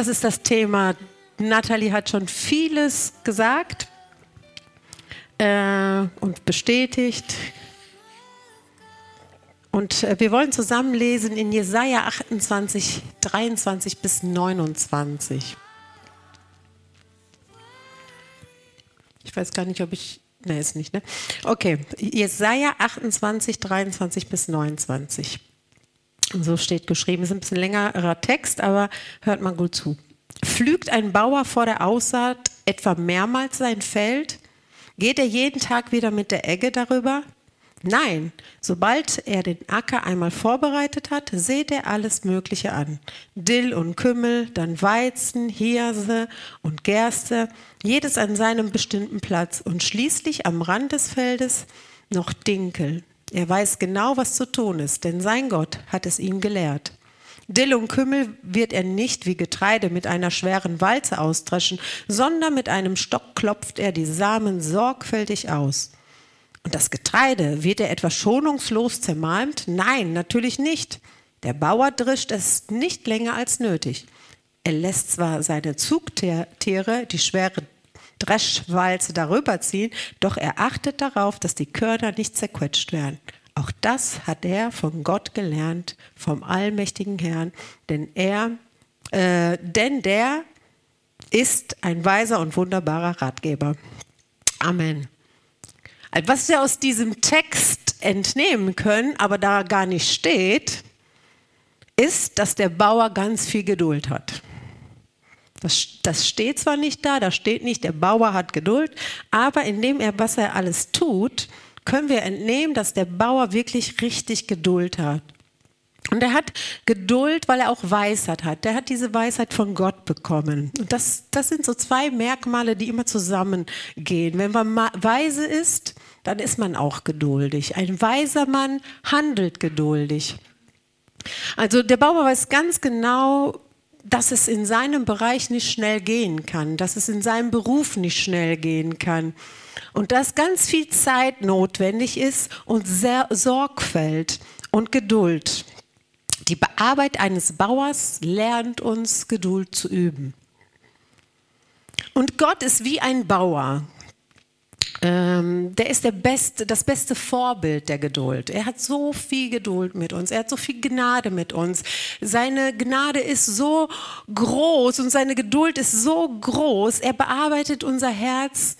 Das ist das Thema. Nathalie hat schon vieles gesagt äh, und bestätigt. Und äh, wir wollen zusammen lesen in Jesaja 28, 23 bis 29. Ich weiß gar nicht, ob ich. Ne, ist nicht, ne? Okay, Jesaja 28, 23 bis 29. So steht geschrieben. Ist ein bisschen längerer Text, aber hört mal gut zu. Pflügt ein Bauer vor der Aussaat etwa mehrmals sein Feld? Geht er jeden Tag wieder mit der Egge darüber? Nein, sobald er den Acker einmal vorbereitet hat, sät er alles Mögliche an. Dill und Kümmel, dann Weizen, Hirse und Gerste, jedes an seinem bestimmten Platz und schließlich am Rand des Feldes noch Dinkel. Er weiß genau, was zu tun ist, denn sein Gott hat es ihm gelehrt. Dill und Kümmel wird er nicht wie Getreide mit einer schweren Walze austreschen, sondern mit einem Stock klopft er die Samen sorgfältig aus. Und das Getreide, wird er etwas schonungslos zermalmt? Nein, natürlich nicht. Der Bauer drischt es nicht länger als nötig. Er lässt zwar seine Zugtiere die schwere Dreschwalze darüber ziehen, doch er achtet darauf, dass die Körner nicht zerquetscht werden. Auch das hat er von Gott gelernt, vom allmächtigen Herrn, denn er, äh, denn der ist ein weiser und wunderbarer Ratgeber. Amen. Was wir aus diesem Text entnehmen können, aber da gar nicht steht, ist, dass der Bauer ganz viel Geduld hat. Das, das, steht zwar nicht da, da steht nicht, der Bauer hat Geduld, aber indem er, was er alles tut, können wir entnehmen, dass der Bauer wirklich richtig Geduld hat. Und er hat Geduld, weil er auch Weisheit hat. Der hat diese Weisheit von Gott bekommen. Und das, das sind so zwei Merkmale, die immer zusammengehen. Wenn man weise ist, dann ist man auch geduldig. Ein weiser Mann handelt geduldig. Also der Bauer weiß ganz genau, dass es in seinem Bereich nicht schnell gehen kann, dass es in seinem Beruf nicht schnell gehen kann und dass ganz viel Zeit notwendig ist und sehr Sorgfalt und Geduld. Die Arbeit eines Bauers lernt uns Geduld zu üben. Und Gott ist wie ein Bauer. Ähm, der ist der beste, das beste Vorbild der Geduld. Er hat so viel Geduld mit uns. Er hat so viel Gnade mit uns. Seine Gnade ist so groß und seine Geduld ist so groß. Er bearbeitet unser Herz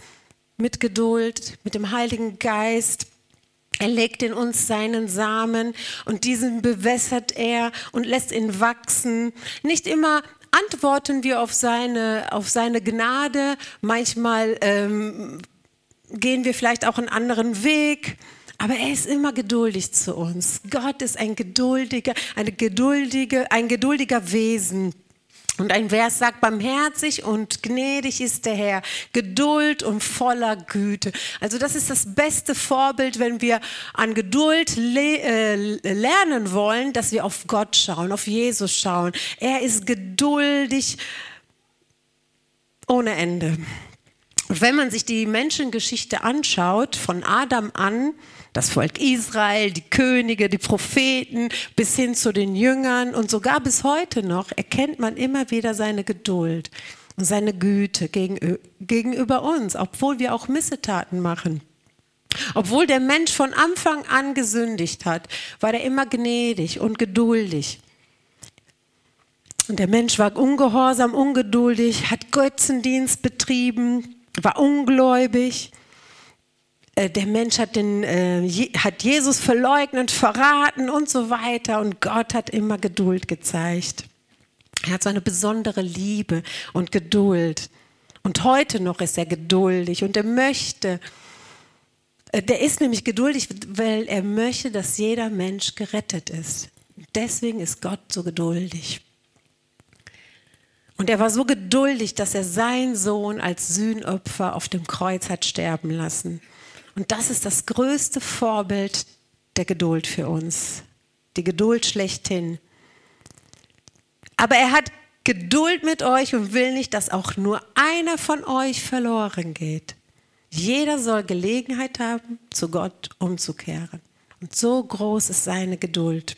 mit Geduld, mit dem Heiligen Geist. Er legt in uns seinen Samen und diesen bewässert er und lässt ihn wachsen. Nicht immer antworten wir auf seine, auf seine Gnade. Manchmal ähm, gehen wir vielleicht auch einen anderen Weg. Aber er ist immer geduldig zu uns. Gott ist ein geduldiger, eine geduldige, ein geduldiger Wesen. Und ein Vers sagt, barmherzig und gnädig ist der Herr, Geduld und voller Güte. Also das ist das beste Vorbild, wenn wir an Geduld le äh, lernen wollen, dass wir auf Gott schauen, auf Jesus schauen. Er ist geduldig ohne Ende. Und wenn man sich die Menschengeschichte anschaut, von Adam an, das Volk Israel, die Könige, die Propheten, bis hin zu den Jüngern und sogar bis heute noch, erkennt man immer wieder seine Geduld und seine Güte gegenüber uns, obwohl wir auch Missetaten machen. Obwohl der Mensch von Anfang an gesündigt hat, war er immer gnädig und geduldig. Und der Mensch war ungehorsam, ungeduldig, hat Götzendienst betrieben, war ungläubig. Äh, der Mensch hat, den, äh, hat Jesus verleugnet, verraten und so weiter. Und Gott hat immer Geduld gezeigt. Er hat so eine besondere Liebe und Geduld. Und heute noch ist er geduldig und er möchte, äh, der ist nämlich geduldig, weil er möchte, dass jeder Mensch gerettet ist. Deswegen ist Gott so geduldig. Und er war so geduldig, dass er seinen Sohn als Sühnopfer auf dem Kreuz hat sterben lassen. Und das ist das größte Vorbild der Geduld für uns. Die Geduld schlechthin. Aber er hat Geduld mit euch und will nicht, dass auch nur einer von euch verloren geht. Jeder soll Gelegenheit haben, zu Gott umzukehren. Und so groß ist seine Geduld.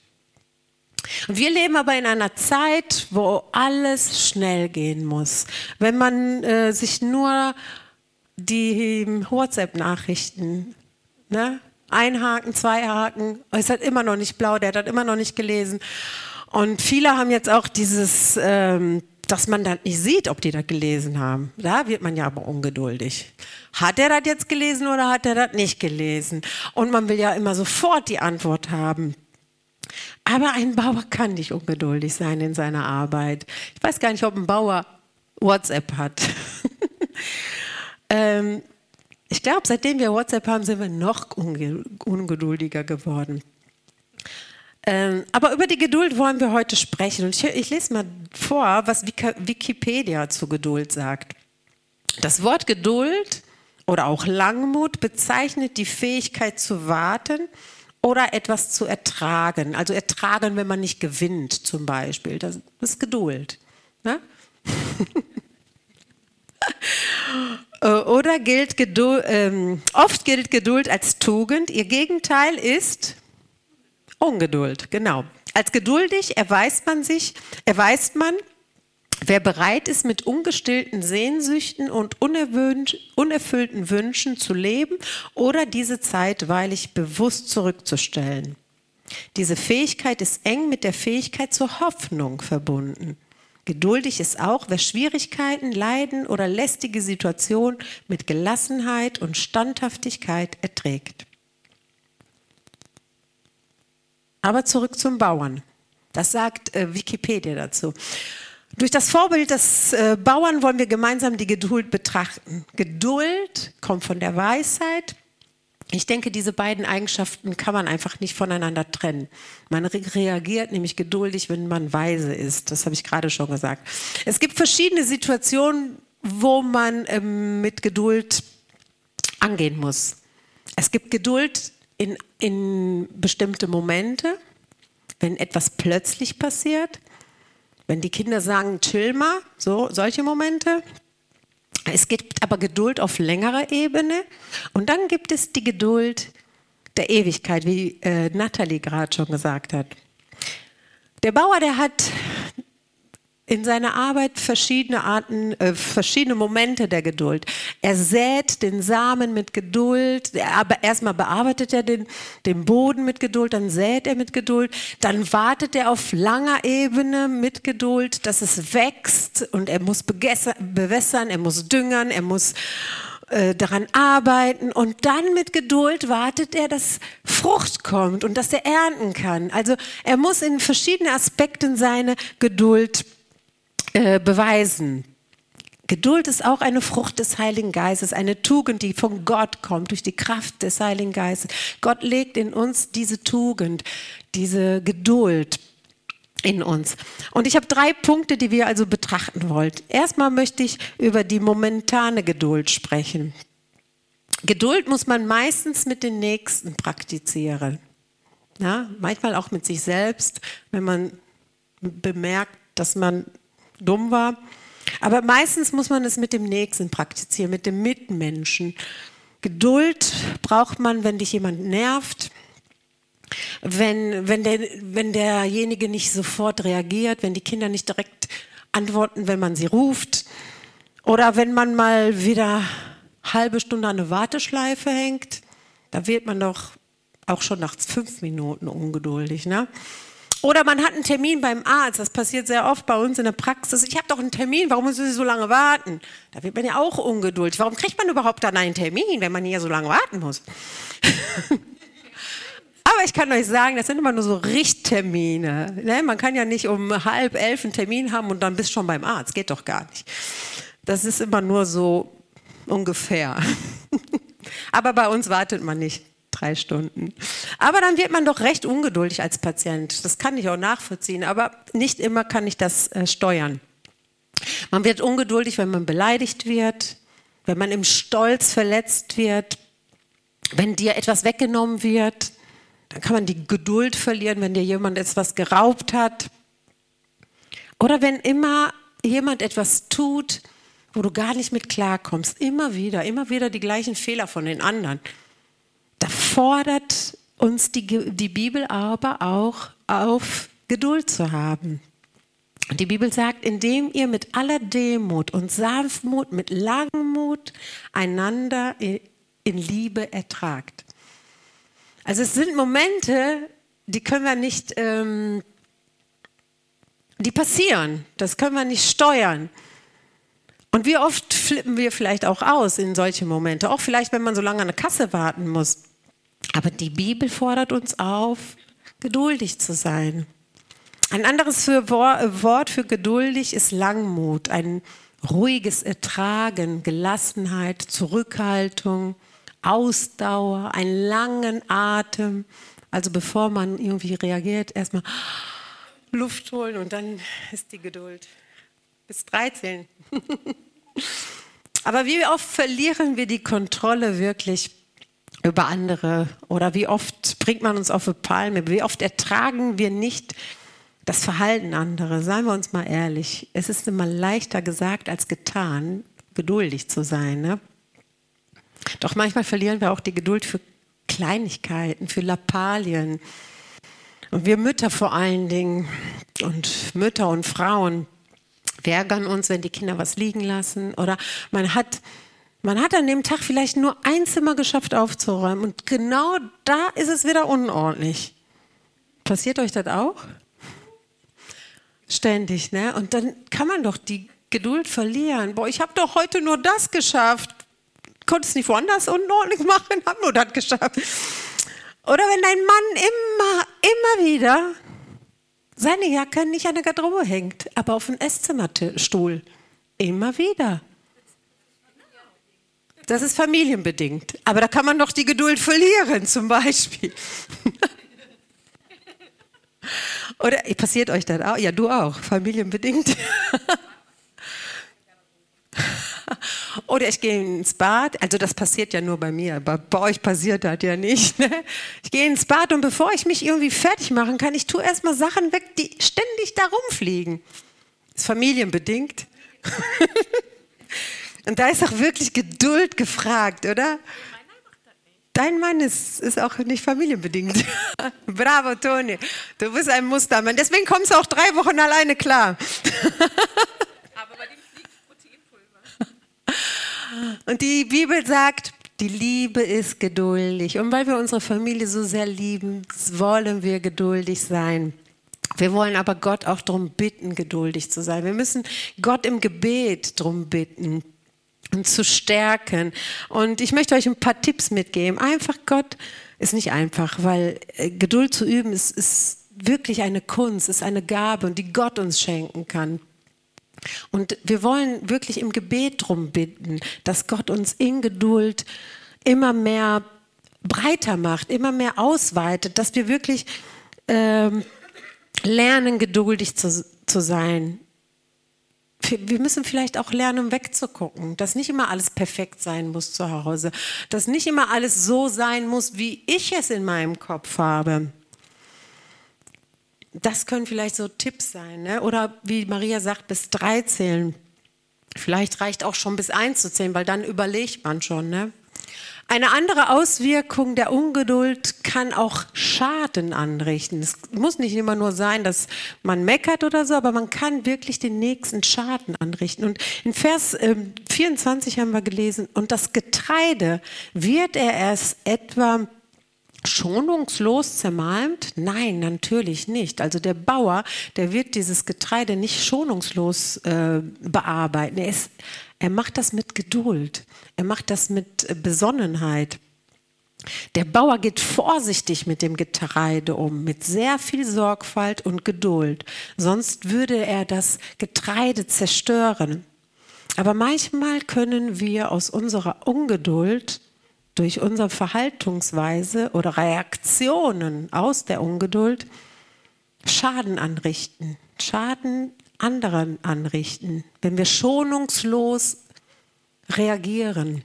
Und wir leben aber in einer Zeit, wo alles schnell gehen muss. Wenn man äh, sich nur die WhatsApp-Nachrichten ne, einhaken, zwei Haken, es hat immer noch nicht blau, der hat immer noch nicht gelesen. Und viele haben jetzt auch dieses, ähm, dass man dann nicht sieht, ob die das gelesen haben. Da wird man ja aber ungeduldig. Hat er das jetzt gelesen oder hat er das nicht gelesen? Und man will ja immer sofort die Antwort haben. Aber ein Bauer kann nicht ungeduldig sein in seiner Arbeit. Ich weiß gar nicht, ob ein Bauer WhatsApp hat. ähm, ich glaube, seitdem wir WhatsApp haben, sind wir noch ungeduldiger geworden. Ähm, aber über die Geduld wollen wir heute sprechen. Und ich, ich lese mal vor, was Wikipedia zu Geduld sagt. Das Wort Geduld oder auch Langmut bezeichnet die Fähigkeit zu warten oder etwas zu ertragen. Also ertragen, wenn man nicht gewinnt, zum Beispiel. Das ist Geduld. Ne? oder gilt Geduld, ähm, oft gilt Geduld als Tugend. Ihr Gegenteil ist Ungeduld, genau. Als geduldig erweist man sich, erweist man, Wer bereit ist, mit ungestillten Sehnsüchten und unerfüllten Wünschen zu leben oder diese zeitweilig bewusst zurückzustellen. Diese Fähigkeit ist eng mit der Fähigkeit zur Hoffnung verbunden. Geduldig ist auch, wer Schwierigkeiten, Leiden oder lästige Situationen mit Gelassenheit und Standhaftigkeit erträgt. Aber zurück zum Bauern. Das sagt äh, Wikipedia dazu. Durch das Vorbild des äh, Bauern wollen wir gemeinsam die Geduld betrachten. Geduld kommt von der Weisheit. Ich denke, diese beiden Eigenschaften kann man einfach nicht voneinander trennen. Man re reagiert nämlich geduldig, wenn man weise ist. Das habe ich gerade schon gesagt. Es gibt verschiedene Situationen, wo man ähm, mit Geduld angehen muss. Es gibt Geduld in, in bestimmte Momente, wenn etwas plötzlich passiert. Wenn die Kinder sagen, chill mal, so solche Momente. Es gibt aber Geduld auf längerer Ebene und dann gibt es die Geduld der Ewigkeit, wie äh, Nathalie gerade schon gesagt hat. Der Bauer, der hat in seiner Arbeit verschiedene Arten, äh, verschiedene Momente der Geduld. Er sät den Samen mit Geduld, aber erstmal bearbeitet er den, den Boden mit Geduld, dann sät er mit Geduld, dann wartet er auf langer Ebene mit Geduld, dass es wächst und er muss bewässern, er muss düngern, er muss äh, daran arbeiten und dann mit Geduld wartet er, dass Frucht kommt und dass er ernten kann. Also er muss in verschiedenen Aspekten seine Geduld äh, beweisen. Geduld ist auch eine Frucht des Heiligen Geistes, eine Tugend, die von Gott kommt, durch die Kraft des Heiligen Geistes. Gott legt in uns diese Tugend, diese Geduld in uns. Und ich habe drei Punkte, die wir also betrachten wollen. Erstmal möchte ich über die momentane Geduld sprechen. Geduld muss man meistens mit den Nächsten praktizieren. Ja, manchmal auch mit sich selbst, wenn man bemerkt, dass man dumm war. Aber meistens muss man es mit dem Nächsten praktizieren, mit dem Mitmenschen. Geduld braucht man, wenn dich jemand nervt, wenn, wenn, der, wenn derjenige nicht sofort reagiert, wenn die Kinder nicht direkt antworten, wenn man sie ruft oder wenn man mal wieder halbe Stunde an eine Warteschleife hängt, da wird man doch auch schon nach fünf Minuten ungeduldig. Ne? Oder man hat einen Termin beim Arzt, das passiert sehr oft bei uns in der Praxis. Ich habe doch einen Termin, warum müssen Sie so lange warten? Da wird man ja auch ungeduldig. Warum kriegt man überhaupt dann einen Termin, wenn man hier so lange warten muss? Aber ich kann euch sagen, das sind immer nur so Richttermine. Ne? Man kann ja nicht um halb elf einen Termin haben und dann bist schon beim Arzt. Geht doch gar nicht. Das ist immer nur so ungefähr. Aber bei uns wartet man nicht drei Stunden. Aber dann wird man doch recht ungeduldig als Patient. Das kann ich auch nachvollziehen, aber nicht immer kann ich das äh, steuern. Man wird ungeduldig, wenn man beleidigt wird, wenn man im Stolz verletzt wird, wenn dir etwas weggenommen wird. Dann kann man die Geduld verlieren, wenn dir jemand etwas geraubt hat. Oder wenn immer jemand etwas tut, wo du gar nicht mit klarkommst. Immer wieder, immer wieder die gleichen Fehler von den anderen. Fordert uns die, die Bibel aber auch auf, Geduld zu haben. Die Bibel sagt, indem ihr mit aller Demut und Sanftmut, mit Langmut einander in Liebe ertragt. Also es sind Momente, die können wir nicht, ähm, die passieren, das können wir nicht steuern. Und wie oft flippen wir vielleicht auch aus in solche Momente, auch vielleicht, wenn man so lange an der Kasse warten muss. Aber die Bibel fordert uns auf, geduldig zu sein. Ein anderes für Wort für geduldig ist Langmut, ein ruhiges Ertragen, Gelassenheit, Zurückhaltung, Ausdauer, einen langen Atem. Also bevor man irgendwie reagiert, erstmal Luft holen und dann ist die Geduld bis 13. Aber wie oft verlieren wir die Kontrolle wirklich über andere? Oder wie oft bringt man uns auf eine Palme? Wie oft ertragen wir nicht das Verhalten anderer, seien wir uns mal ehrlich, es ist immer leichter gesagt als getan, geduldig zu sein. Ne? Doch manchmal verlieren wir auch die Geduld für Kleinigkeiten, für Lappalien. Und wir Mütter vor allen Dingen und Mütter und Frauen, wir ärgern uns, wenn die Kinder was liegen lassen oder man hat, man hat an dem Tag vielleicht nur ein Zimmer geschafft aufzuräumen und genau da ist es wieder unordentlich. Passiert euch das auch? Ständig, ne? Und dann kann man doch die Geduld verlieren. Boah, ich habe doch heute nur das geschafft. Konntest nicht woanders unordentlich machen, hab nur das geschafft. Oder wenn dein Mann immer, immer wieder seine Jacke nicht an der Garderobe hängt, aber auf dem Esszimmerstuhl. Immer wieder. Das ist familienbedingt. Aber da kann man doch die Geduld verlieren, zum Beispiel. Oder passiert euch das auch? Ja, du auch, familienbedingt. Oder ich gehe ins Bad, also das passiert ja nur bei mir, aber bei euch passiert das ja nicht. Ne? Ich gehe ins Bad und bevor ich mich irgendwie fertig machen kann, ich tue erstmal Sachen weg, die ständig da rumfliegen. Ist familienbedingt. und da ist auch wirklich Geduld gefragt, oder? Dein Mann ist, ist auch nicht familienbedingt. Bravo, Toni. Du bist ein Mustermann. Deswegen kommst du auch drei Wochen alleine klar. Aber bei dem fliegt Proteinpulver. Und die Bibel sagt, die Liebe ist geduldig. Und weil wir unsere Familie so sehr lieben, wollen wir geduldig sein. Wir wollen aber Gott auch darum bitten, geduldig zu sein. Wir müssen Gott im Gebet darum bitten zu stärken. Und ich möchte euch ein paar Tipps mitgeben. Einfach Gott ist nicht einfach, weil äh, Geduld zu üben ist, ist wirklich eine Kunst, ist eine Gabe die Gott uns schenken kann. Und wir wollen wirklich im Gebet darum bitten, dass Gott uns in Geduld immer mehr breiter macht, immer mehr ausweitet, dass wir wirklich ähm, lernen, geduldig zu, zu sein, wir müssen vielleicht auch lernen, wegzugucken, dass nicht immer alles perfekt sein muss zu Hause, dass nicht immer alles so sein muss, wie ich es in meinem Kopf habe. Das können vielleicht so Tipps sein. Ne? Oder wie Maria sagt, bis drei zählen. Vielleicht reicht auch schon bis eins zu zählen, weil dann überlegt man schon. Ne? Eine andere Auswirkung der Ungeduld kann auch Schaden anrichten. Es muss nicht immer nur sein, dass man meckert oder so, aber man kann wirklich den nächsten Schaden anrichten. Und in Vers äh, 24 haben wir gelesen, und das Getreide wird er erst etwa schonungslos zermalmt? Nein, natürlich nicht. Also der Bauer, der wird dieses Getreide nicht schonungslos äh, bearbeiten. Er, ist, er macht das mit Geduld. Er macht das mit äh, Besonnenheit. Der Bauer geht vorsichtig mit dem Getreide um, mit sehr viel Sorgfalt und Geduld. Sonst würde er das Getreide zerstören. Aber manchmal können wir aus unserer Ungeduld durch unsere Verhaltensweise oder Reaktionen aus der Ungeduld Schaden anrichten, Schaden anderen anrichten, wenn wir schonungslos reagieren,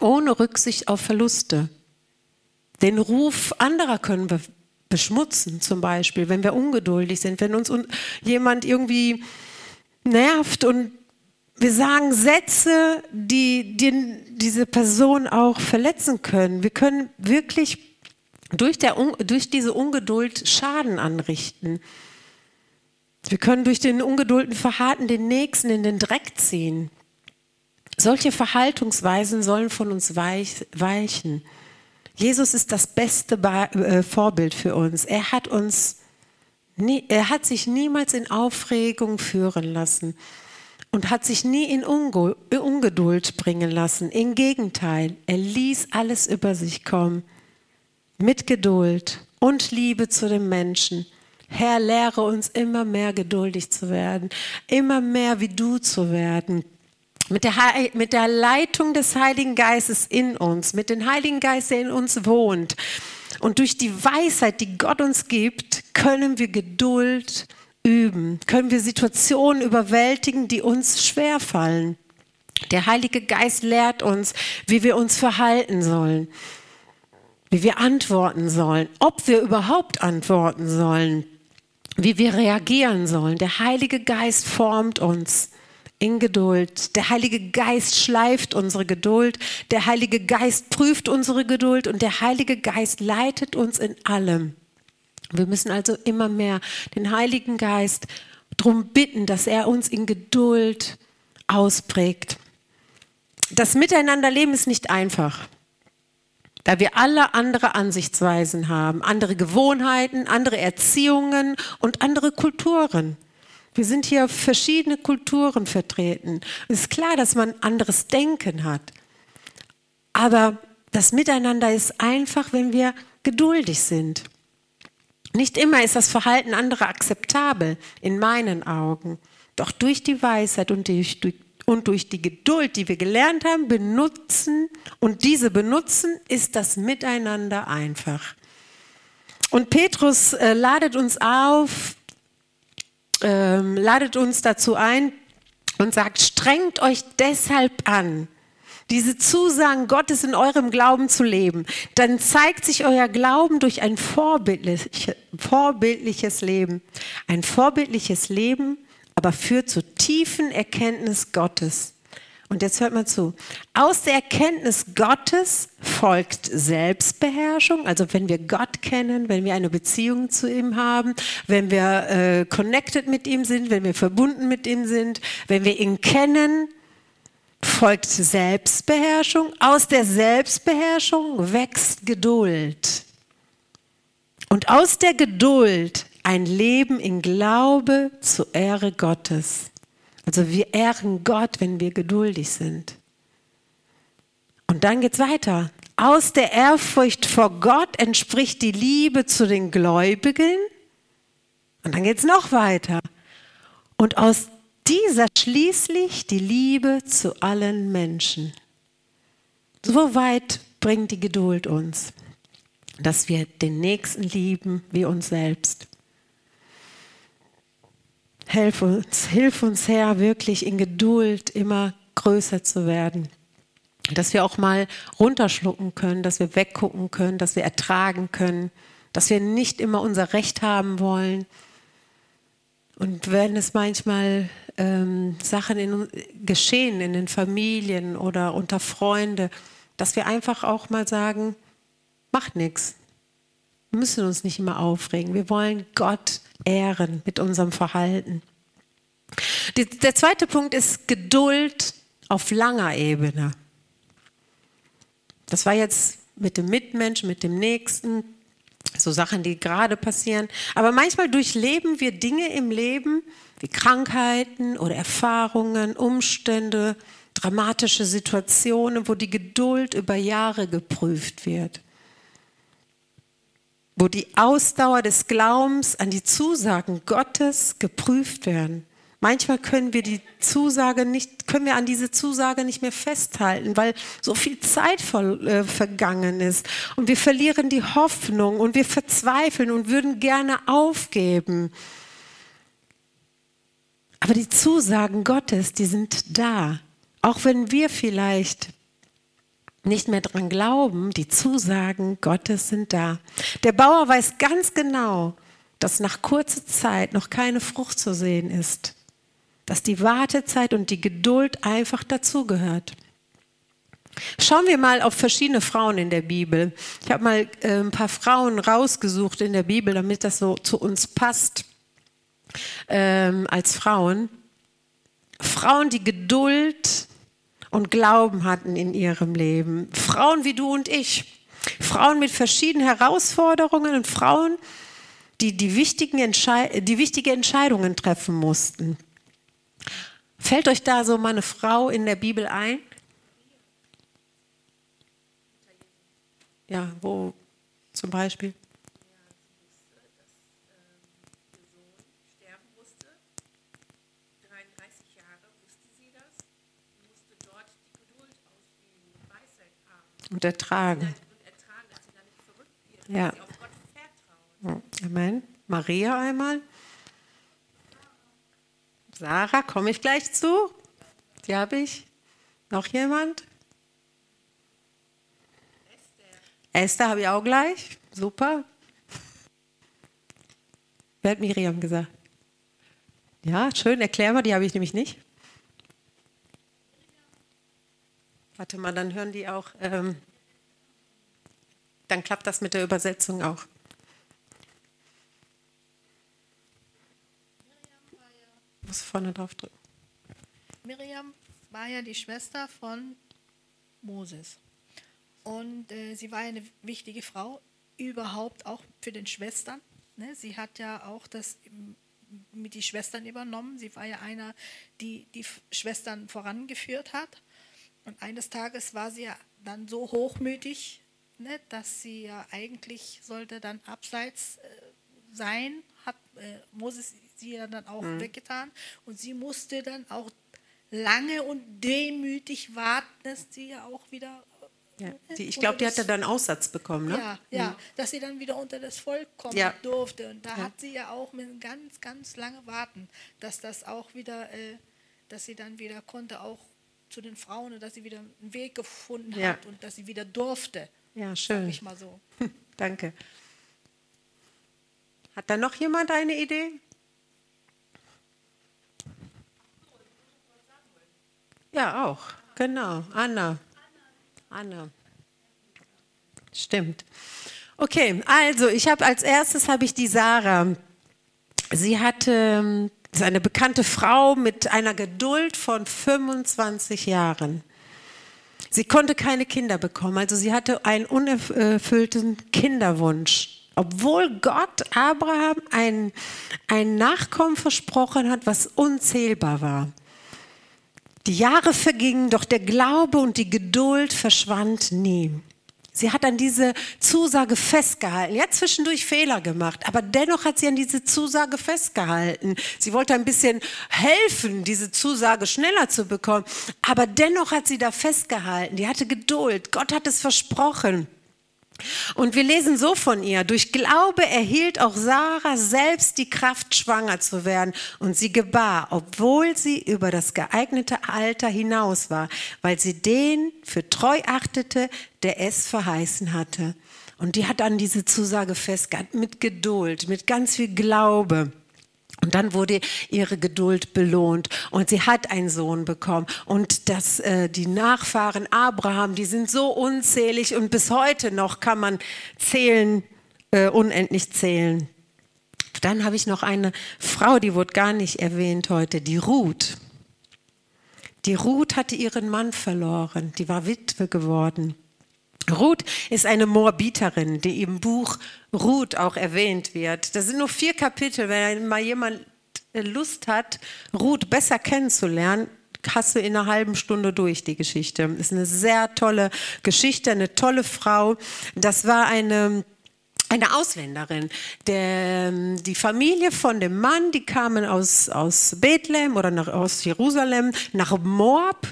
ohne Rücksicht auf Verluste. Den Ruf anderer können wir beschmutzen, zum Beispiel, wenn wir ungeduldig sind, wenn uns jemand irgendwie nervt und wir sagen Sätze, die, die diese Person auch verletzen können. Wir können wirklich durch, der, durch diese Ungeduld Schaden anrichten. Wir können durch den ungeduldeten Verhalten den Nächsten in den Dreck ziehen. Solche Verhaltungsweisen sollen von uns weichen. Jesus ist das beste äh, Vorbild für uns. Er hat uns, er hat sich niemals in Aufregung führen lassen und hat sich nie in Ungeduld bringen lassen. Im Gegenteil, er ließ alles über sich kommen. Mit Geduld und Liebe zu den Menschen. Herr, lehre uns immer mehr geduldig zu werden, immer mehr wie du zu werden. Mit der, mit der Leitung des Heiligen Geistes in uns, mit dem Heiligen Geist, der in uns wohnt. Und durch die Weisheit, die Gott uns gibt, können wir Geduld üben, können wir Situationen überwältigen, die uns schwerfallen. Der Heilige Geist lehrt uns, wie wir uns verhalten sollen, wie wir antworten sollen, ob wir überhaupt antworten sollen, wie wir reagieren sollen. Der Heilige Geist formt uns in Geduld. Der Heilige Geist schleift unsere Geduld. Der Heilige Geist prüft unsere Geduld und der Heilige Geist leitet uns in allem. Wir müssen also immer mehr den Heiligen Geist darum bitten, dass er uns in Geduld ausprägt. Das Miteinanderleben ist nicht einfach, da wir alle andere Ansichtsweisen haben, andere Gewohnheiten, andere Erziehungen und andere Kulturen. Wir sind hier verschiedene Kulturen vertreten. Es ist klar, dass man anderes Denken hat. Aber das Miteinander ist einfach, wenn wir geduldig sind. Nicht immer ist das Verhalten anderer akzeptabel, in meinen Augen. Doch durch die Weisheit und durch, und durch die Geduld, die wir gelernt haben, benutzen und diese benutzen, ist das Miteinander einfach. Und Petrus äh, ladet uns auf, ähm, ladet uns dazu ein und sagt, strengt euch deshalb an, diese Zusagen Gottes in eurem Glauben zu leben, dann zeigt sich euer Glauben durch ein vorbildlich, vorbildliches Leben. Ein vorbildliches Leben, aber führt zur tiefen Erkenntnis Gottes. Und jetzt hört mal zu. Aus der Erkenntnis Gottes folgt Selbstbeherrschung. Also wenn wir Gott kennen, wenn wir eine Beziehung zu ihm haben, wenn wir äh, connected mit ihm sind, wenn wir verbunden mit ihm sind, wenn wir ihn kennen, folgt Selbstbeherrschung. Aus der Selbstbeherrschung wächst Geduld. Und aus der Geduld ein Leben in Glaube zur Ehre Gottes. Also wir ehren Gott, wenn wir geduldig sind. Und dann geht es weiter. Aus der Ehrfurcht vor Gott entspricht die Liebe zu den Gläubigen. Und dann geht es noch weiter. Und aus dieser schließlich die Liebe zu allen Menschen. So weit bringt die Geduld uns, dass wir den Nächsten lieben wie uns selbst. Hilf uns, hilf uns Herr, wirklich in Geduld immer größer zu werden. Dass wir auch mal runterschlucken können, dass wir weggucken können, dass wir ertragen können, dass wir nicht immer unser Recht haben wollen. Und wenn es manchmal ähm, Sachen in, geschehen in den Familien oder unter Freunde, dass wir einfach auch mal sagen, macht nichts. Wir müssen uns nicht immer aufregen. Wir wollen Gott ehren mit unserem Verhalten. Die, der zweite Punkt ist Geduld auf langer Ebene. Das war jetzt mit dem Mitmenschen, mit dem Nächsten, so Sachen, die gerade passieren. Aber manchmal durchleben wir Dinge im Leben wie Krankheiten oder Erfahrungen, Umstände, dramatische Situationen, wo die Geduld über Jahre geprüft wird wo die Ausdauer des Glaubens an die Zusagen Gottes geprüft werden. Manchmal können wir die Zusage nicht, können wir an diese Zusage nicht mehr festhalten, weil so viel Zeit ver, äh, vergangen ist und wir verlieren die Hoffnung und wir verzweifeln und würden gerne aufgeben. Aber die Zusagen Gottes, die sind da. Auch wenn wir vielleicht nicht mehr dran glauben, die Zusagen Gottes sind da. Der Bauer weiß ganz genau, dass nach kurzer Zeit noch keine Frucht zu sehen ist, dass die Wartezeit und die Geduld einfach dazugehört. Schauen wir mal auf verschiedene Frauen in der Bibel. Ich habe mal äh, ein paar Frauen rausgesucht in der Bibel, damit das so zu uns passt. ähm, als Frauen. Frauen, die Geduld und Glauben hatten in ihrem Leben. Frauen wie du und ich. Frauen mit verschiedenen Herausforderungen und Frauen, die die, wichtigen Entschei die wichtige Entscheidungen treffen mussten. Fällt euch da so mal eine Frau in der Bibel ein? Ja, wo zum Beispiel? Und ertragen. Ja. Amen. Maria einmal. Sarah, komme ich gleich zu. Die habe ich. Noch jemand? Esther, Esther habe ich auch gleich. Super. Wer hat Miriam gesagt? Ja, schön, erklär mal, die habe ich nämlich nicht. Warte mal, dann hören die auch. Ähm, dann klappt das mit der Übersetzung auch. muss vorne drauf drücken. Miriam war ja die Schwester von Moses. Und äh, sie war eine wichtige Frau, überhaupt auch für den Schwestern. Ne? Sie hat ja auch das mit den Schwestern übernommen. Sie war ja einer, die die Schwestern vorangeführt hat. Und eines Tages war sie ja dann so hochmütig, ne, dass sie ja eigentlich sollte dann abseits äh, sein, hat äh, Moses sie ja dann auch mhm. weggetan. Und sie musste dann auch lange und demütig warten, dass sie ja auch wieder. Ja, äh, die, ich glaube, die hatte dann Aussatz bekommen, ne? Ja, ja, mhm. dass sie dann wieder unter das Volk kommen ja. durfte. Und da ja. hat sie ja auch mit ganz, ganz lange warten, dass das auch wieder, äh, dass sie dann wieder konnte, auch zu den Frauen und dass sie wieder einen Weg gefunden ja. hat und dass sie wieder durfte. Ja, schön. Ich mal so. Danke. Hat da noch jemand eine Idee? Ja, auch. Genau. Anna. Anna. Stimmt. Okay, also ich habe als erstes habe ich die Sarah. Sie hatte eine bekannte Frau mit einer Geduld von 25 Jahren. Sie konnte keine Kinder bekommen, also sie hatte einen unerfüllten Kinderwunsch. Obwohl Gott Abraham ein, ein Nachkommen versprochen hat, was unzählbar war. Die Jahre vergingen, doch der Glaube und die Geduld verschwand nie. Sie hat an diese Zusage festgehalten. Ja, zwischendurch Fehler gemacht, aber dennoch hat sie an diese Zusage festgehalten. Sie wollte ein bisschen helfen, diese Zusage schneller zu bekommen, aber dennoch hat sie da festgehalten. Die hatte Geduld. Gott hat es versprochen. Und wir lesen so von ihr, durch Glaube erhielt auch Sarah selbst die Kraft, schwanger zu werden. Und sie gebar, obwohl sie über das geeignete Alter hinaus war, weil sie den für treu achtete, der es verheißen hatte. Und die hat an diese Zusage festgehalten, mit Geduld, mit ganz viel Glaube. Und dann wurde ihre Geduld belohnt und sie hat einen Sohn bekommen. Und das, äh, die Nachfahren Abraham, die sind so unzählig und bis heute noch kann man zählen, äh, unendlich zählen. Dann habe ich noch eine Frau, die wurde gar nicht erwähnt heute, die Ruth. Die Ruth hatte ihren Mann verloren, die war Witwe geworden. Ruth ist eine Moabiterin, die im Buch Ruth auch erwähnt wird. Das sind nur vier Kapitel. Wenn mal jemand Lust hat, Ruth besser kennenzulernen, hast du in einer halben Stunde durch die Geschichte. Ist eine sehr tolle Geschichte, eine tolle Frau. Das war eine eine Ausländerin. Der, die Familie von dem Mann, die kamen aus, aus Bethlehem oder nach, aus Jerusalem nach Moab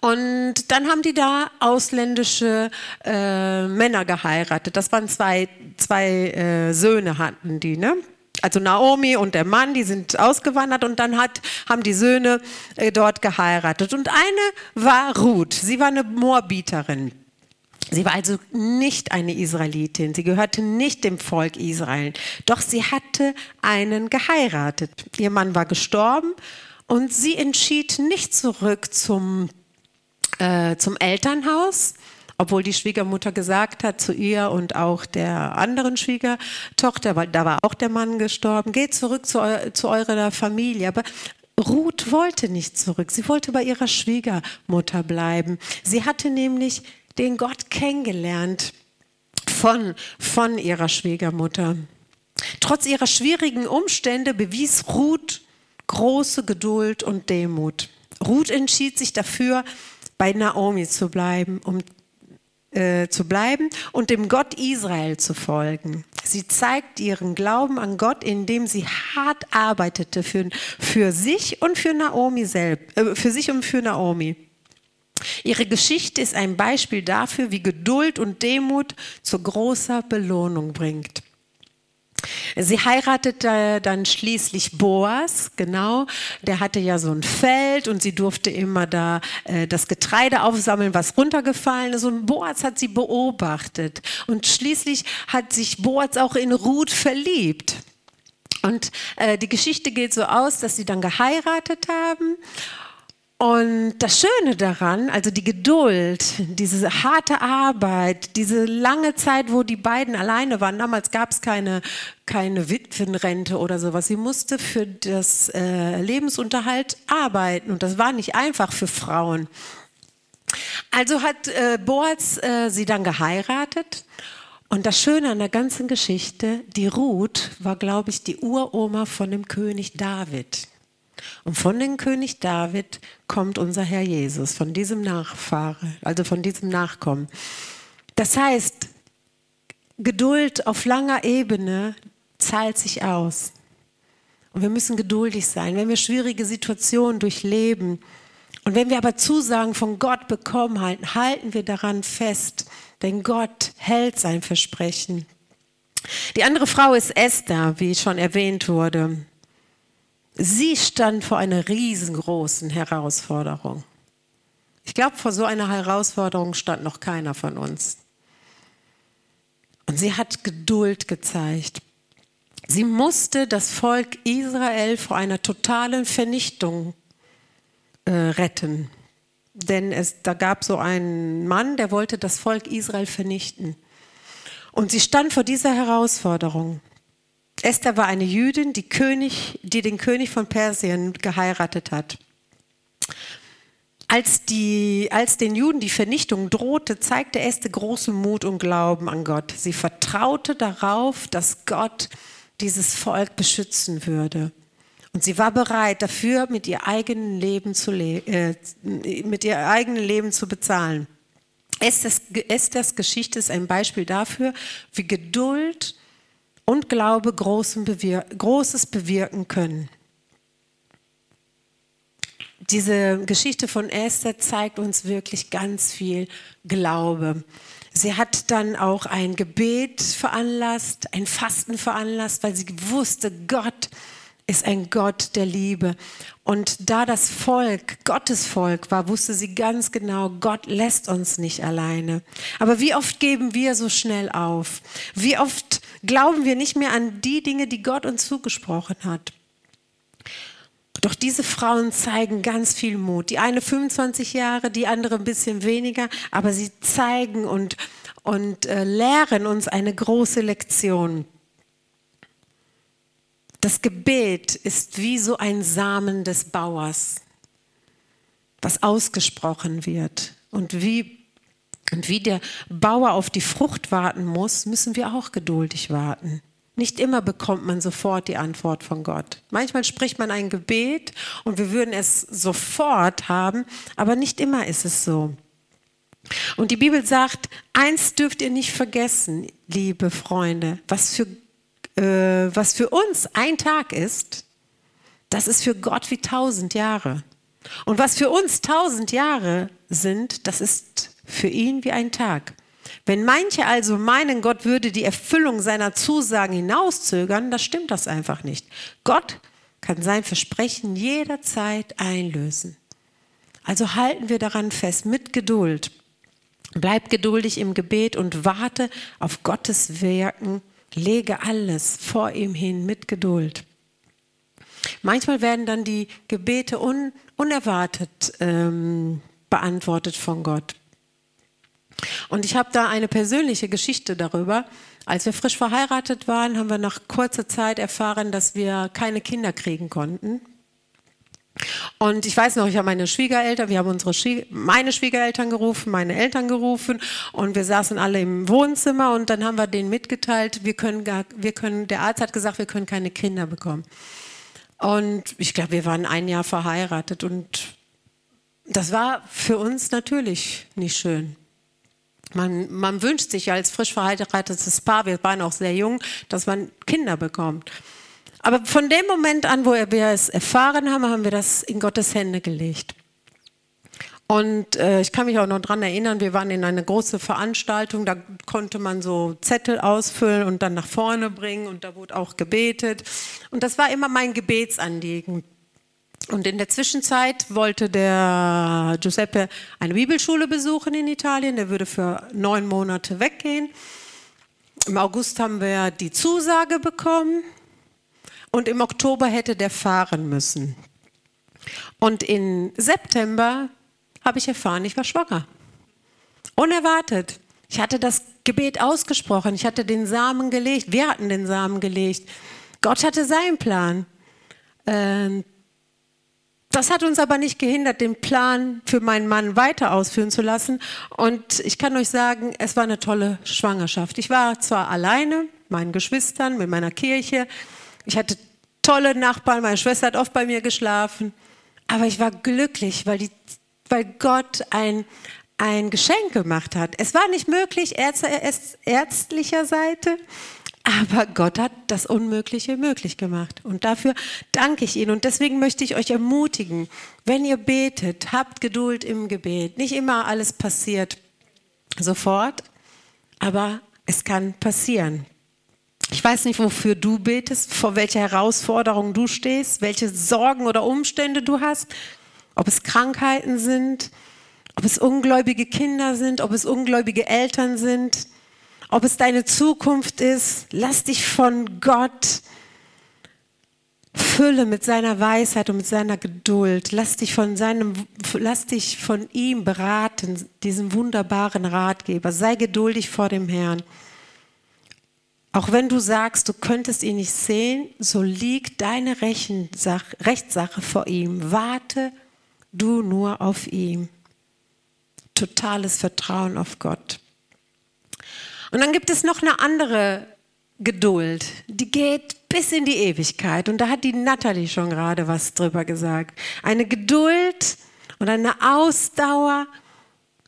und dann haben die da ausländische äh, Männer geheiratet. Das waren zwei, zwei äh, Söhne hatten die, ne? Also Naomi und der Mann, die sind ausgewandert und dann hat, haben die Söhne äh, dort geheiratet. Und eine war Ruth. Sie war eine Moabiterin. Sie war also nicht eine Israelitin. Sie gehörte nicht dem Volk Israel. Doch sie hatte einen geheiratet. Ihr Mann war gestorben und sie entschied nicht zurück zum, äh, zum Elternhaus obwohl die Schwiegermutter gesagt hat zu ihr und auch der anderen Schwiegertochter, weil da war auch der Mann gestorben, geht zurück zu, eu zu eurer Familie. Aber Ruth wollte nicht zurück. Sie wollte bei ihrer Schwiegermutter bleiben. Sie hatte nämlich den Gott kennengelernt von, von ihrer Schwiegermutter. Trotz ihrer schwierigen Umstände bewies Ruth große Geduld und Demut. Ruth entschied sich dafür, bei Naomi zu bleiben, um äh, zu bleiben und dem Gott Israel zu folgen. Sie zeigt ihren Glauben an Gott, indem sie hart arbeitete für, für sich und für Naomi selbst, äh, für sich und für Naomi. Ihre Geschichte ist ein Beispiel dafür, wie Geduld und Demut zu großer Belohnung bringt. Sie heiratete dann schließlich Boas, genau. Der hatte ja so ein Feld und sie durfte immer da äh, das Getreide aufsammeln, was runtergefallen ist. Und Boas hat sie beobachtet. Und schließlich hat sich Boas auch in Ruth verliebt. Und äh, die Geschichte geht so aus, dass sie dann geheiratet haben. Und das Schöne daran, also die Geduld, diese harte Arbeit, diese lange Zeit, wo die beiden alleine waren, damals gab es keine, keine Witwenrente oder sowas. Sie musste für das äh, Lebensunterhalt arbeiten und das war nicht einfach für Frauen. Also hat äh, Boaz äh, sie dann geheiratet. Und das Schöne an der ganzen Geschichte, die Ruth war, glaube ich, die Uroma von dem König David. Und von dem König David kommt unser Herr Jesus, von diesem Nachfahre, also von diesem Nachkommen. Das heißt, Geduld auf langer Ebene zahlt sich aus. Und wir müssen geduldig sein, wenn wir schwierige Situationen durchleben. Und wenn wir aber Zusagen von Gott bekommen halten, halten wir daran fest, denn Gott hält sein Versprechen. Die andere Frau ist Esther, wie schon erwähnt wurde. Sie stand vor einer riesengroßen Herausforderung. Ich glaube, vor so einer Herausforderung stand noch keiner von uns. Und sie hat Geduld gezeigt. Sie musste das Volk Israel vor einer totalen Vernichtung äh, retten. Denn es, da gab so einen Mann, der wollte das Volk Israel vernichten. Und sie stand vor dieser Herausforderung. Esther war eine Jüdin, die, König, die den König von Persien geheiratet hat. Als, die, als den Juden die Vernichtung drohte, zeigte Esther großen Mut und Glauben an Gott. Sie vertraute darauf, dass Gott dieses Volk beschützen würde. Und sie war bereit, dafür mit ihr eigenen Leben zu, äh, mit ihr eigenen Leben zu bezahlen. Esthers, Esthers Geschichte ist ein Beispiel dafür, wie Geduld und Glaube Großes bewirken können. Diese Geschichte von Esther zeigt uns wirklich ganz viel Glaube. Sie hat dann auch ein Gebet veranlasst, ein Fasten veranlasst, weil sie wusste, Gott ist ein Gott der Liebe. Und da das Volk Gottes Volk war, wusste sie ganz genau, Gott lässt uns nicht alleine. Aber wie oft geben wir so schnell auf? Wie oft glauben wir nicht mehr an die Dinge, die Gott uns zugesprochen hat? Doch diese Frauen zeigen ganz viel Mut. Die eine 25 Jahre, die andere ein bisschen weniger, aber sie zeigen und, und äh, lehren uns eine große Lektion. Das Gebet ist wie so ein Samen des Bauers, was ausgesprochen wird. Und wie, und wie der Bauer auf die Frucht warten muss, müssen wir auch geduldig warten. Nicht immer bekommt man sofort die Antwort von Gott. Manchmal spricht man ein Gebet und wir würden es sofort haben, aber nicht immer ist es so. Und die Bibel sagt, eins dürft ihr nicht vergessen, liebe Freunde, was für äh, was für uns ein Tag ist, das ist für Gott wie tausend Jahre. Und was für uns tausend Jahre sind, das ist für ihn wie ein Tag. Wenn manche also meinen, Gott würde die Erfüllung seiner Zusagen hinauszögern, dann stimmt das einfach nicht. Gott kann sein Versprechen jederzeit einlösen. Also halten wir daran fest, mit Geduld. Bleib geduldig im Gebet und warte auf Gottes Wirken Lege alles vor ihm hin mit Geduld. Manchmal werden dann die Gebete un, unerwartet ähm, beantwortet von Gott. Und ich habe da eine persönliche Geschichte darüber. Als wir frisch verheiratet waren, haben wir nach kurzer Zeit erfahren, dass wir keine Kinder kriegen konnten. Und ich weiß noch, ich habe meine Schwiegereltern, wir haben unsere Schwie meine Schwiegereltern gerufen, meine Eltern gerufen und wir saßen alle im Wohnzimmer und dann haben wir denen mitgeteilt, wir können gar, wir können, der Arzt hat gesagt, wir können keine Kinder bekommen. Und ich glaube, wir waren ein Jahr verheiratet und das war für uns natürlich nicht schön. Man, man wünscht sich als frisch verheiratetes Paar, wir waren auch sehr jung, dass man Kinder bekommt. Aber von dem Moment an, wo wir es erfahren haben, haben wir das in Gottes Hände gelegt. Und äh, ich kann mich auch noch daran erinnern, wir waren in einer großen Veranstaltung, da konnte man so Zettel ausfüllen und dann nach vorne bringen und da wurde auch gebetet. Und das war immer mein Gebetsanliegen. Und in der Zwischenzeit wollte der Giuseppe eine Bibelschule besuchen in Italien. Der würde für neun Monate weggehen. Im August haben wir die Zusage bekommen und im Oktober hätte der fahren müssen. Und im September habe ich erfahren, ich war schwanger. Unerwartet. Ich hatte das Gebet ausgesprochen. Ich hatte den Samen gelegt. Wir hatten den Samen gelegt. Gott hatte seinen Plan. Ähm, das hat uns aber nicht gehindert, den Plan für meinen Mann weiter ausführen zu lassen. Und ich kann euch sagen, es war eine tolle Schwangerschaft. Ich war zwar alleine, meinen Geschwistern, mit meiner Kirche. Ich hatte tolle Nachbarn, meine Schwester hat oft bei mir geschlafen. Aber ich war glücklich, weil, die, weil Gott ein, ein Geschenk gemacht hat. Es war nicht möglich, ärz, ärztlicher Seite, aber Gott hat das Unmögliche möglich gemacht. Und dafür danke ich Ihnen. Und deswegen möchte ich euch ermutigen, wenn ihr betet, habt Geduld im Gebet. Nicht immer alles passiert sofort, aber es kann passieren. Ich weiß nicht, wofür du betest, vor welcher Herausforderung du stehst, welche Sorgen oder Umstände du hast, ob es Krankheiten sind, ob es ungläubige Kinder sind, ob es ungläubige Eltern sind ob es deine Zukunft ist, lass dich von Gott fülle mit seiner Weisheit und mit seiner Geduld. Lass dich von seinem, lass dich von ihm beraten, diesem wunderbaren Ratgeber. Sei geduldig vor dem Herrn. Auch wenn du sagst, du könntest ihn nicht sehen, so liegt deine Rechtssache vor ihm. Warte du nur auf ihn. Totales Vertrauen auf Gott. Und dann gibt es noch eine andere Geduld, die geht bis in die Ewigkeit. Und da hat die Natalie schon gerade was drüber gesagt. Eine Geduld und eine Ausdauer,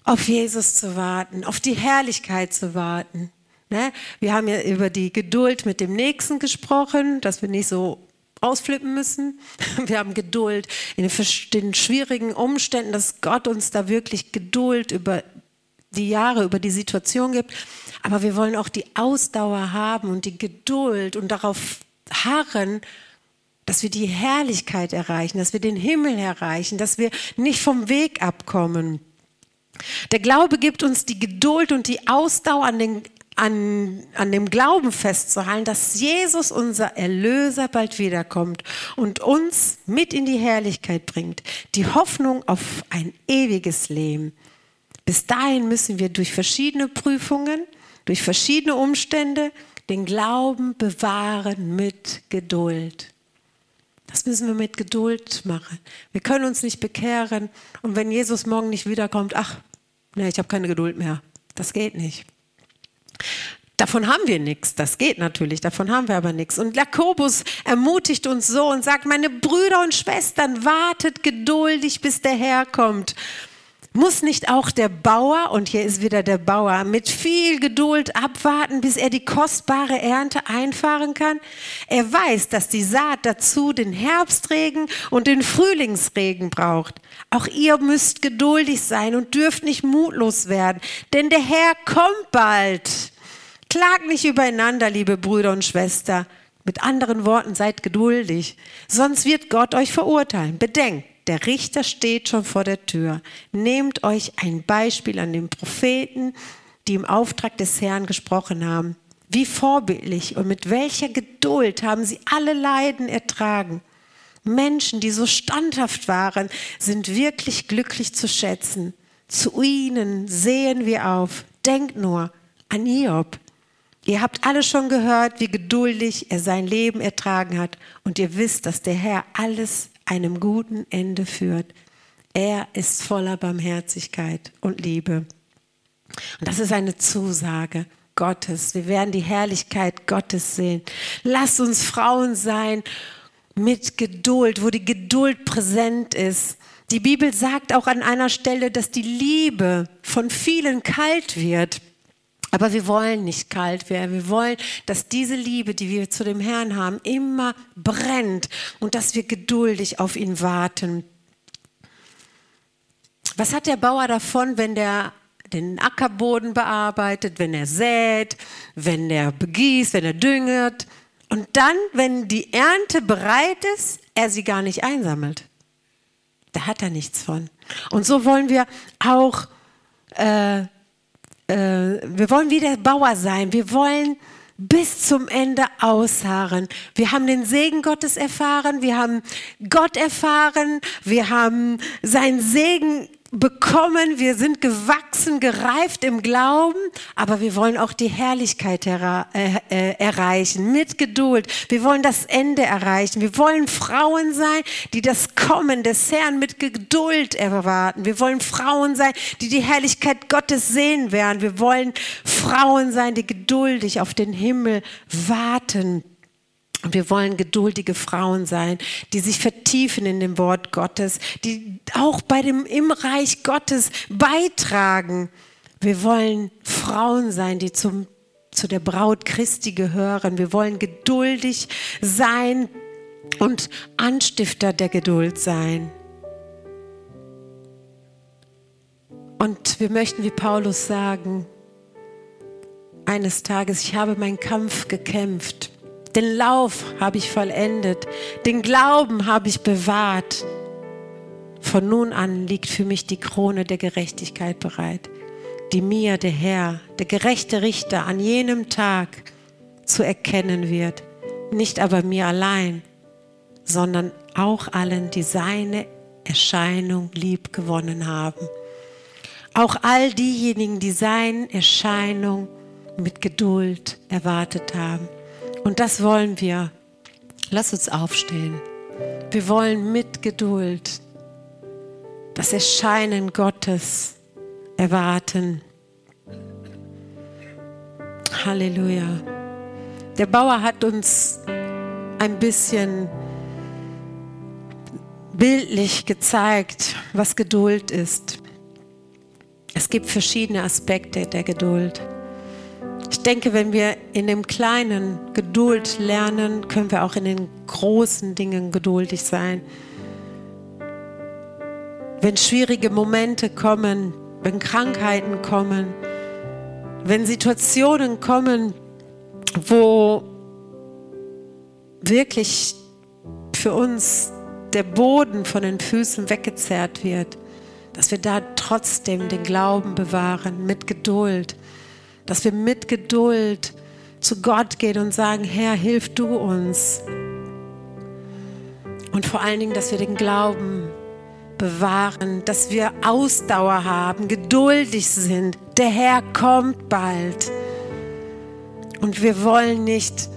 auf Jesus zu warten, auf die Herrlichkeit zu warten. Ne? Wir haben ja über die Geduld mit dem Nächsten gesprochen, dass wir nicht so ausflippen müssen. Wir haben Geduld in den schwierigen Umständen, dass Gott uns da wirklich Geduld über die Jahre, über die Situation gibt. Aber wir wollen auch die Ausdauer haben und die Geduld und darauf harren, dass wir die Herrlichkeit erreichen, dass wir den Himmel erreichen, dass wir nicht vom Weg abkommen. Der Glaube gibt uns die Geduld und die Ausdauer an, den, an, an dem Glauben festzuhalten, dass Jesus, unser Erlöser, bald wiederkommt und uns mit in die Herrlichkeit bringt. Die Hoffnung auf ein ewiges Leben. Bis dahin müssen wir durch verschiedene Prüfungen, durch verschiedene Umstände den Glauben bewahren mit Geduld. Das müssen wir mit Geduld machen. Wir können uns nicht bekehren und wenn Jesus morgen nicht wiederkommt, ach, nee, ich habe keine Geduld mehr. Das geht nicht. Davon haben wir nichts. Das geht natürlich, davon haben wir aber nichts. Und Jakobus ermutigt uns so und sagt, meine Brüder und Schwestern, wartet geduldig, bis der Herr kommt. Muss nicht auch der Bauer, und hier ist wieder der Bauer, mit viel Geduld abwarten, bis er die kostbare Ernte einfahren kann? Er weiß, dass die Saat dazu den Herbstregen und den Frühlingsregen braucht. Auch ihr müsst geduldig sein und dürft nicht mutlos werden, denn der Herr kommt bald. Klagt nicht übereinander, liebe Brüder und Schwestern. Mit anderen Worten, seid geduldig, sonst wird Gott euch verurteilen. Bedenkt, der Richter steht schon vor der Tür. Nehmt euch ein Beispiel an den Propheten, die im Auftrag des Herrn gesprochen haben. Wie vorbildlich und mit welcher Geduld haben sie alle Leiden ertragen. Menschen, die so standhaft waren, sind wirklich glücklich zu schätzen. Zu ihnen sehen wir auf. Denkt nur an Hiob. Ihr habt alle schon gehört, wie geduldig er sein Leben ertragen hat. Und ihr wisst, dass der Herr alles einem guten Ende führt. Er ist voller Barmherzigkeit und Liebe. Und das ist eine Zusage Gottes. Wir werden die Herrlichkeit Gottes sehen. Lasst uns Frauen sein mit Geduld, wo die Geduld präsent ist. Die Bibel sagt auch an einer Stelle, dass die Liebe von vielen kalt wird. Aber wir wollen nicht kalt werden. Wir wollen, dass diese Liebe, die wir zu dem Herrn haben, immer brennt und dass wir geduldig auf ihn warten. Was hat der Bauer davon, wenn der den Ackerboden bearbeitet, wenn er sät, wenn er begießt, wenn er dünget und dann, wenn die Ernte bereit ist, er sie gar nicht einsammelt? Da hat er nichts von. Und so wollen wir auch äh, äh, wir wollen wie der Bauer sein. Wir wollen bis zum Ende ausharren. Wir haben den Segen Gottes erfahren, wir haben Gott erfahren, wir haben seinen Segen bekommen, wir sind gewachsen, gereift im Glauben, aber wir wollen auch die Herrlichkeit äh, äh, erreichen mit Geduld. Wir wollen das Ende erreichen. Wir wollen Frauen sein, die das Kommen des Herrn mit Geduld erwarten. Wir wollen Frauen sein, die die Herrlichkeit Gottes sehen werden. Wir wollen Frauen sein, die geduldig auf den Himmel warten. Und wir wollen geduldige Frauen sein, die sich vertiefen in dem Wort Gottes, die auch bei dem im Reich Gottes beitragen. Wir wollen Frauen sein, die zum, zu der Braut Christi gehören. Wir wollen geduldig sein und Anstifter der Geduld sein. Und wir möchten wie Paulus sagen, eines Tages, ich habe meinen Kampf gekämpft den Lauf habe ich vollendet. Den Glauben habe ich bewahrt. Von nun an liegt für mich die Krone der Gerechtigkeit bereit, die mir der Herr, der gerechte Richter, an jenem Tag zu erkennen wird. Nicht aber mir allein, sondern auch allen, die seine Erscheinung lieb gewonnen haben. Auch all diejenigen, die seine Erscheinung mit Geduld erwartet haben. Und das wollen wir. Lass uns aufstehen. Wir wollen mit Geduld das Erscheinen Gottes erwarten. Halleluja. Der Bauer hat uns ein bisschen bildlich gezeigt, was Geduld ist. Es gibt verschiedene Aspekte der Geduld. Ich denke, wenn wir in dem Kleinen Geduld lernen, können wir auch in den großen Dingen geduldig sein. Wenn schwierige Momente kommen, wenn Krankheiten kommen, wenn Situationen kommen, wo wirklich für uns der Boden von den Füßen weggezerrt wird, dass wir da trotzdem den Glauben bewahren mit Geduld dass wir mit Geduld zu Gott gehen und sagen, Herr, hilf du uns. Und vor allen Dingen, dass wir den Glauben bewahren, dass wir Ausdauer haben, geduldig sind. Der Herr kommt bald. Und wir wollen nicht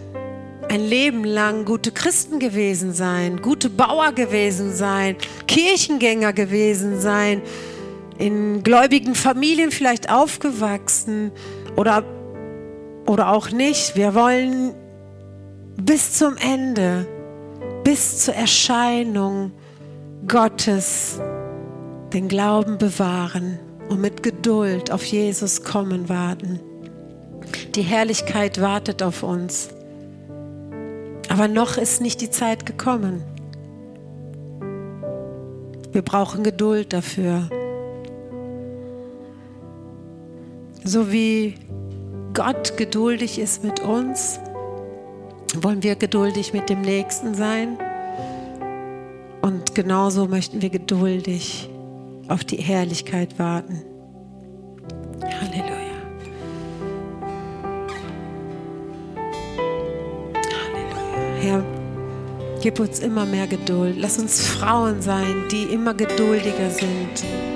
ein Leben lang gute Christen gewesen sein, gute Bauer gewesen sein, Kirchengänger gewesen sein, in gläubigen Familien vielleicht aufgewachsen oder, oder auch nicht. Wir wollen bis zum Ende, bis zur Erscheinung Gottes den Glauben bewahren und mit Geduld auf Jesus kommen warten. Die Herrlichkeit wartet auf uns. Aber noch ist nicht die Zeit gekommen. Wir brauchen Geduld dafür. So wie Gott geduldig ist mit uns, wollen wir geduldig mit dem Nächsten sein. Und genauso möchten wir geduldig auf die Herrlichkeit warten. Halleluja. Halleluja. Herr, gib uns immer mehr Geduld. Lass uns Frauen sein, die immer geduldiger sind